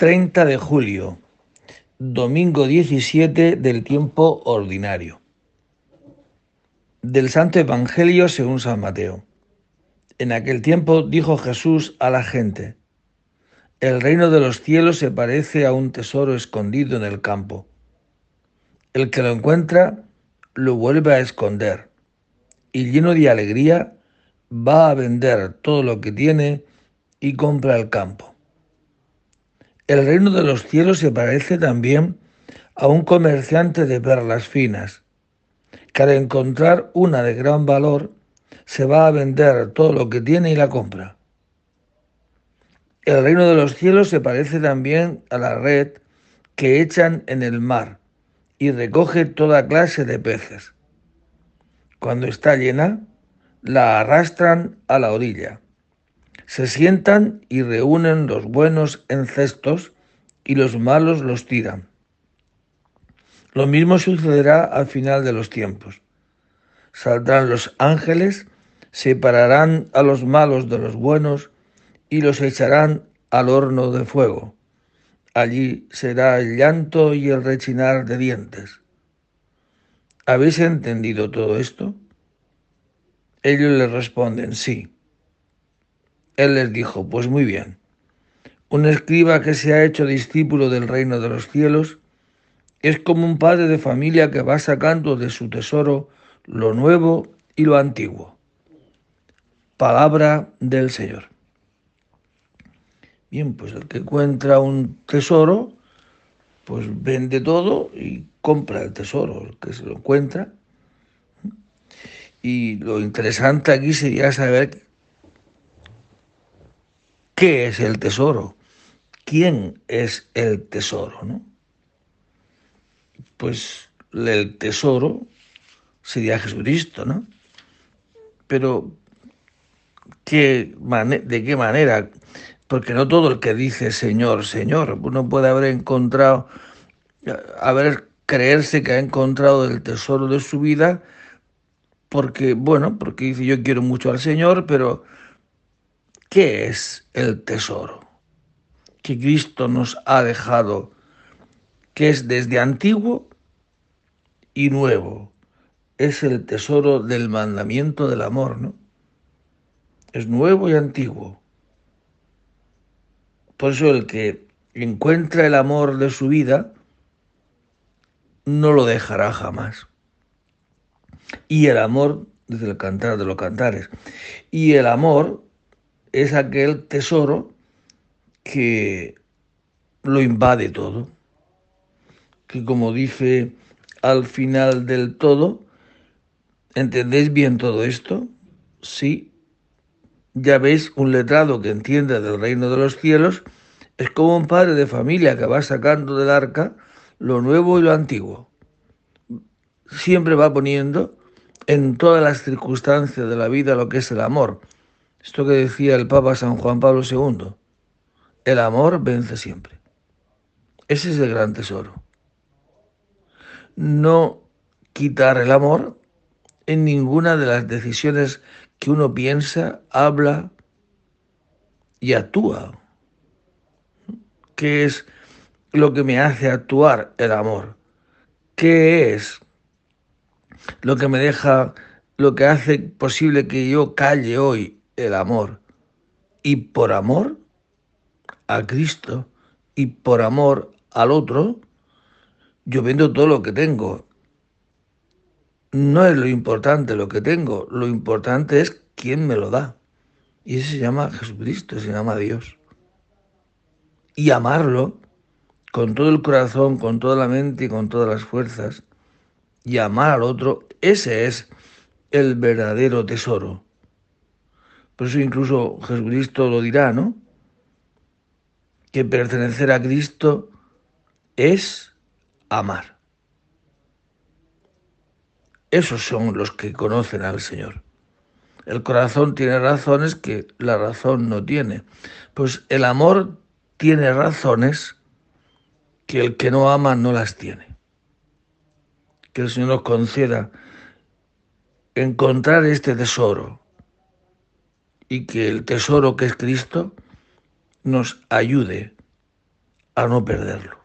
30 de julio, domingo 17 del tiempo ordinario. Del Santo Evangelio según San Mateo. En aquel tiempo dijo Jesús a la gente, El reino de los cielos se parece a un tesoro escondido en el campo. El que lo encuentra lo vuelve a esconder y lleno de alegría va a vender todo lo que tiene y compra el campo. El reino de los cielos se parece también a un comerciante de perlas finas, que al encontrar una de gran valor, se va a vender todo lo que tiene y la compra. El reino de los cielos se parece también a la red que echan en el mar y recoge toda clase de peces. Cuando está llena, la arrastran a la orilla se sientan y reúnen los buenos en cestos y los malos los tiran. Lo mismo sucederá al final de los tiempos. Saldrán los ángeles, separarán a los malos de los buenos y los echarán al horno de fuego. Allí será el llanto y el rechinar de dientes. ¿Habéis entendido todo esto? Ellos le responden, sí. Él les dijo, pues muy bien, un escriba que se ha hecho discípulo del reino de los cielos es como un padre de familia que va sacando de su tesoro lo nuevo y lo antiguo. Palabra del Señor. Bien, pues el que encuentra un tesoro, pues vende todo y compra el tesoro, el que se lo encuentra. Y lo interesante aquí sería saber ¿Qué es el tesoro? ¿Quién es el tesoro? ¿no? Pues el tesoro sería Jesucristo, ¿no? Pero, ¿qué ¿de qué manera? Porque no todo el que dice Señor, Señor, uno puede haber encontrado, haber creerse que ha encontrado el tesoro de su vida, porque, bueno, porque dice yo quiero mucho al Señor, pero ¿Qué es el tesoro que Cristo nos ha dejado, que es desde antiguo y nuevo? Es el tesoro del mandamiento del amor, ¿no? Es nuevo y antiguo. Por eso el que encuentra el amor de su vida no lo dejará jamás. Y el amor, desde el cantar de los cantares, y el amor es aquel tesoro que lo invade todo, que como dice al final del todo, ¿entendéis bien todo esto? Sí. Ya veis, un letrado que entiende del reino de los cielos es como un padre de familia que va sacando del arca lo nuevo y lo antiguo. Siempre va poniendo en todas las circunstancias de la vida lo que es el amor esto que decía el Papa San Juan Pablo II, el amor vence siempre. Ese es el gran tesoro. No quitar el amor en ninguna de las decisiones que uno piensa, habla y actúa. ¿Qué es lo que me hace actuar el amor? ¿Qué es lo que me deja, lo que hace posible que yo calle hoy el amor. Y por amor a Cristo y por amor al otro, yo vendo todo lo que tengo. No es lo importante lo que tengo, lo importante es quién me lo da. Y ese se llama Jesucristo, se llama Dios. Y amarlo con todo el corazón, con toda la mente y con todas las fuerzas, y amar al otro, ese es el verdadero tesoro. Por eso incluso Jesucristo lo dirá, ¿no? Que pertenecer a Cristo es amar. Esos son los que conocen al Señor. El corazón tiene razones que la razón no tiene. Pues el amor tiene razones que el que no ama no las tiene. Que el Señor nos conceda encontrar este tesoro y que el tesoro que es Cristo nos ayude a no perderlo.